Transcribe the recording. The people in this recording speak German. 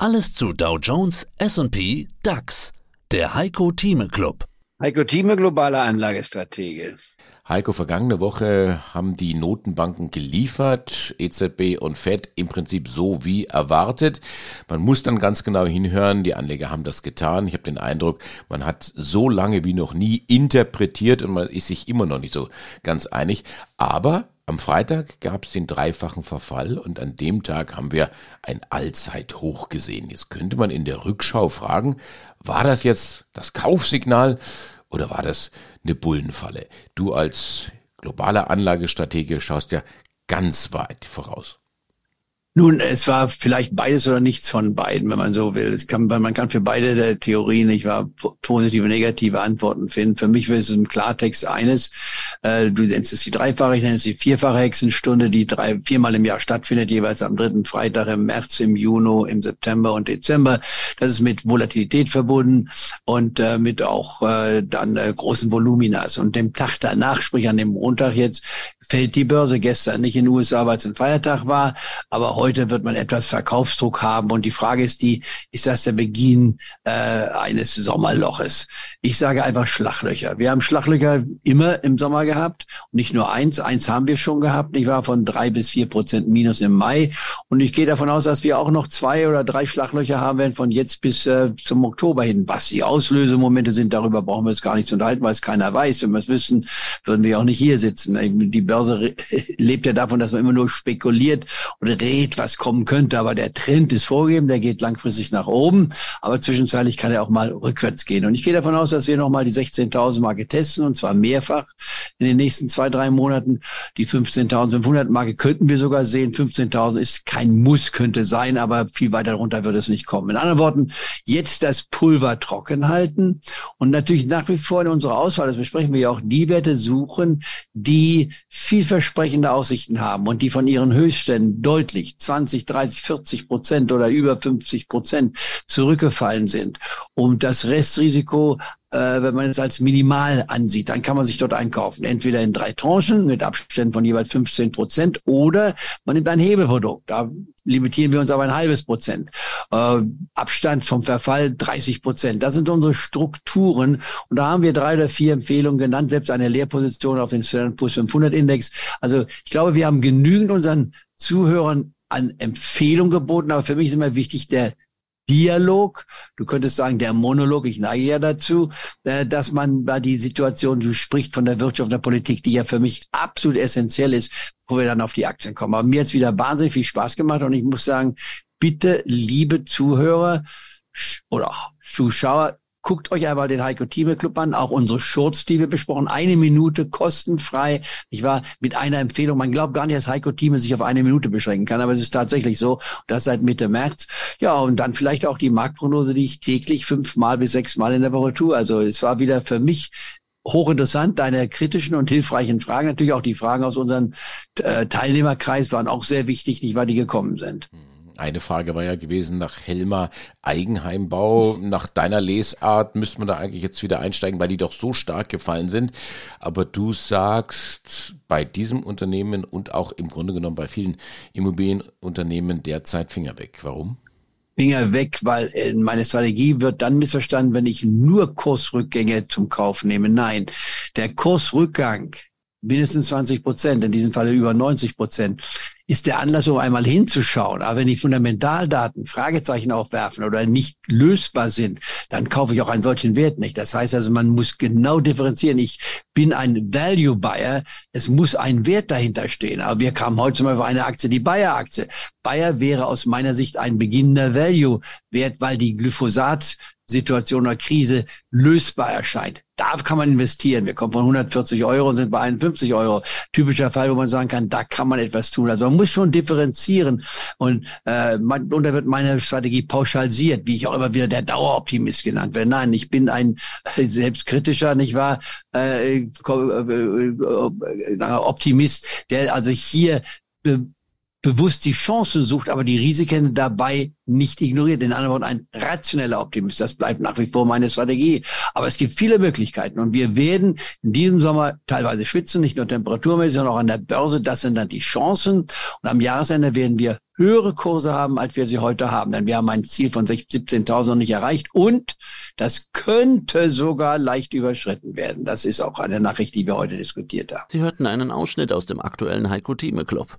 Alles zu Dow Jones, S&P, DAX. Der Heiko Thieme Club. Heiko Thieme, globaler Anlagestratege. Heiko, vergangene Woche haben die Notenbanken geliefert, EZB und Fed im Prinzip so wie erwartet. Man muss dann ganz genau hinhören, die Anleger haben das getan. Ich habe den Eindruck, man hat so lange wie noch nie interpretiert und man ist sich immer noch nicht so ganz einig. Aber am Freitag gab es den dreifachen Verfall und an dem Tag haben wir ein Allzeithoch gesehen. Jetzt könnte man in der Rückschau fragen, war das jetzt das Kaufsignal oder war das eine Bullenfalle? Du als globaler Anlagestratege schaust ja ganz weit voraus. Nun, es war vielleicht beides oder nichts von beiden, wenn man so will. Es kann, man kann für beide Theorien nicht wahr positive, negative Antworten finden. Für mich ist es im Klartext eines. Äh, du nennst es die dreifache, ich nenne es die vierfache Hexenstunde, die drei, viermal im Jahr stattfindet, jeweils am dritten Freitag im März, im Juni, im September und Dezember. Das ist mit Volatilität verbunden und äh, mit auch äh, dann äh, großen Voluminas. Und dem Tag danach, sprich an dem Montag jetzt, fällt die Börse gestern nicht in den USA, weil es ein Feiertag war, aber heute wird man etwas Verkaufsdruck haben und die Frage ist die, ist das der Beginn äh, eines Sommerloches? Ich sage einfach Schlachlöcher. Wir haben Schlachlöcher immer im Sommer gehabt und nicht nur eins, eins haben wir schon gehabt. Ich war von drei bis vier Prozent Minus im Mai und ich gehe davon aus, dass wir auch noch zwei oder drei Schlachlöcher haben werden von jetzt bis äh, zum Oktober hin. Was die Auslösemomente sind, darüber brauchen wir es gar nicht zu unterhalten, weil es keiner weiß. Wenn wir es wüssten, würden wir auch nicht hier sitzen. Die Börse lebt ja davon, dass man immer nur spekuliert oder rät, was kommen könnte. Aber der Trend ist vorgegeben, der geht langfristig nach oben. Aber zwischenzeitlich kann er auch mal rückwärts gehen. Und ich gehe davon aus, dass wir nochmal die 16.000 Marke testen und zwar mehrfach in den nächsten zwei, drei Monaten. Die 15.500 Marke könnten wir sogar sehen. 15.000 ist kein Muss, könnte sein, aber viel weiter runter wird es nicht kommen. In anderen Worten, jetzt das Pulver trocken halten und natürlich nach wie vor in unserer Auswahl, das besprechen wir ja auch, die Werte suchen, die vielversprechende Aussichten haben und die von ihren Höchstständen deutlich 20, 30, 40 Prozent oder über 50 Prozent zurückgefallen sind, um das Restrisiko äh, wenn man es als minimal ansieht, dann kann man sich dort einkaufen. Entweder in drei Tranchen mit Abständen von jeweils 15 Prozent oder man nimmt ein Hebelprodukt. Da limitieren wir uns aber ein halbes Prozent. Äh, Abstand vom Verfall 30 Prozent. Das sind unsere Strukturen. Und da haben wir drei oder vier Empfehlungen genannt, selbst eine Leerposition auf den Standard Poor's 500 Index. Also ich glaube, wir haben genügend unseren Zuhörern an Empfehlung geboten, aber für mich ist immer wichtig der Dialog, du könntest sagen der Monolog, ich neige ja dazu, äh, dass man bei die Situation, du sprichst von der Wirtschaft und der Politik, die ja für mich absolut essentiell ist, wo wir dann auf die Aktien kommen. Aber mir hat es wieder wahnsinnig viel Spaß gemacht und ich muss sagen, bitte, liebe Zuhörer oder Zuschauer, Guckt euch einmal den Heiko Thieme Club an, auch unsere Shorts, die wir besprochen. Eine Minute kostenfrei. Ich war mit einer Empfehlung. Man glaubt gar nicht, dass Heiko Thieme sich auf eine Minute beschränken kann, aber es ist tatsächlich so. Das seit Mitte März. Ja, und dann vielleicht auch die Marktprognose, die ich täglich fünfmal bis sechsmal in der Woche tue. Also es war wieder für mich hochinteressant, deine kritischen und hilfreichen Fragen. Natürlich auch die Fragen aus unserem äh, Teilnehmerkreis waren auch sehr wichtig, nicht weil die gekommen sind. Hm. Eine Frage war ja gewesen nach Helmer Eigenheimbau. Nach deiner Lesart müsste man da eigentlich jetzt wieder einsteigen, weil die doch so stark gefallen sind. Aber du sagst bei diesem Unternehmen und auch im Grunde genommen bei vielen Immobilienunternehmen derzeit Finger weg. Warum? Finger weg, weil äh, meine Strategie wird dann missverstanden, wenn ich nur Kursrückgänge zum Kauf nehme. Nein, der Kursrückgang mindestens 20 Prozent, in diesem Falle über 90 Prozent, ist der Anlass, um einmal hinzuschauen. Aber wenn die Fundamentaldaten Fragezeichen aufwerfen oder nicht lösbar sind, dann kaufe ich auch einen solchen Wert nicht. Das heißt also, man muss genau differenzieren. Ich bin ein Value Buyer. Es muss ein Wert dahinter stehen. Aber wir kamen heute zum Beispiel auf eine Aktie, die Bayer-Aktie. Bayer wäre aus meiner Sicht ein beginnender Value-Wert, weil die Glyphosat Situation oder Krise lösbar erscheint. Da kann man investieren. Wir kommen von 140 Euro und sind bei 51 Euro. Typischer Fall, wo man sagen kann, da kann man etwas tun. Also man muss schon differenzieren. Und, äh, man, und da wird meine Strategie pauschalisiert, wie ich auch immer wieder der Daueroptimist genannt werde. Nein, ich bin ein äh, selbstkritischer, nicht wahr, äh, äh, äh, Optimist, der also hier bewusst die Chancen sucht, aber die Risiken dabei nicht ignoriert. In anderen Worten, ein rationeller Optimist. Das bleibt nach wie vor meine Strategie. Aber es gibt viele Möglichkeiten und wir werden in diesem Sommer teilweise schwitzen, nicht nur temperaturmäßig, sondern auch an der Börse. Das sind dann die Chancen. Und am Jahresende werden wir höhere Kurse haben, als wir sie heute haben. Denn wir haben ein Ziel von 17.000 noch nicht erreicht und das könnte sogar leicht überschritten werden. Das ist auch eine Nachricht, die wir heute diskutiert haben. Sie hörten einen Ausschnitt aus dem aktuellen Heiko Thieme Club.